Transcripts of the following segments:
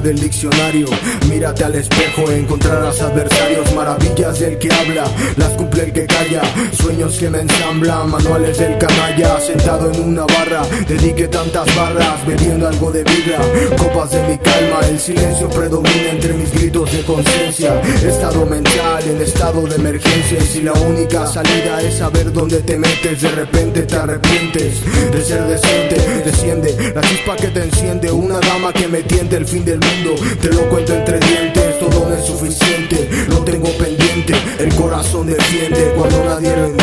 del diccionario. Mírate al espejo, encontrarás adversarios, maravillas del que habla, las cumple el que calla, sueños que me ensamblan, manuales del canalla, sentado en una barra, dedique tantas barras, bebiendo algo de vida, copas de mi calma, el silencio predomina entre mis gritos de conciencia, estado mental en estado de emergencia, y si la única salida es saber dónde te metes, de repente te arrepientes de ser decente, desciende la chispa que te enciende, me tiende el fin del mundo, te lo cuento entre dientes, todo no es suficiente, lo tengo pendiente, el corazón defiende cuando nadie lo entiende.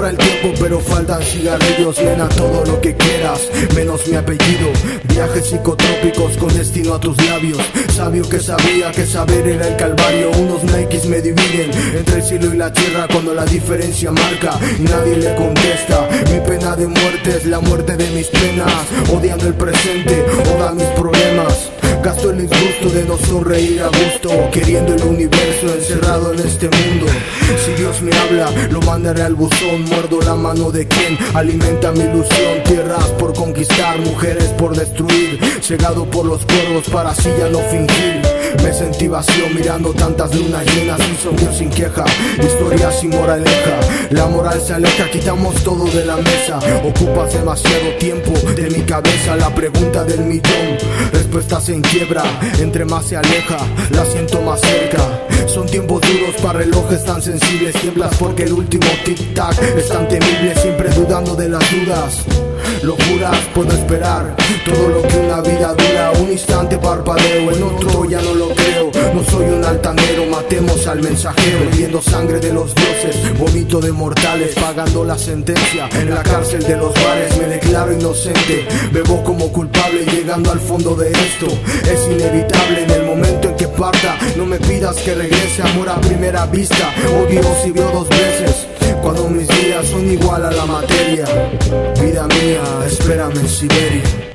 Sobra el tiempo, pero faltan cigarrillos, nena, todo lo que quieras, menos mi apellido. Viajes psicotrópicos con destino a tus labios. Sabio que sabía que saber era el calvario. Unos Nikes me dividen entre el cielo y la tierra cuando la diferencia marca nadie le contesta. Mi pena de muerte es la muerte de mis penas, odiando el presente, oda mis problemas. Gasto el disgusto de no sonreír a gusto, queriendo el universo encerrado en este mundo. Me habla, lo mandaré al buzón. Muerdo la mano de quien alimenta mi ilusión. Tierras por conquistar, mujeres por destruir. Cegado por los cuervos para así ya no fingir. Me sentí vacío mirando tantas lunas llenas, insomnio sin queja, historia sin moraleja. La moral se aleja, quitamos todo de la mesa. Ocupas demasiado tiempo de mi cabeza. La pregunta del millón, respuestas en quiebra. Entre más se aleja, la siento más cerca. Son relojes tan sensibles. Tiemblas porque el último tic-tac es tan temible, siempre dudando de las dudas. Locuras puedo esperar todo lo que una vida dura. Un instante parpadeo, en otro ya no lo creo. No soy un altanero, matemos al mensajero. Bebiendo sangre de los dioses, vomito de mortales. Pagando la sentencia en la cárcel de los bares. Me declaro inocente, bebo como culpable. Llegando al fondo de esto, es inevitable en el momento en que. No me pidas que regrese, amor a primera vista. Odio si vio dos veces. Cuando mis días son igual a la materia Vida mía, espérame en Siberia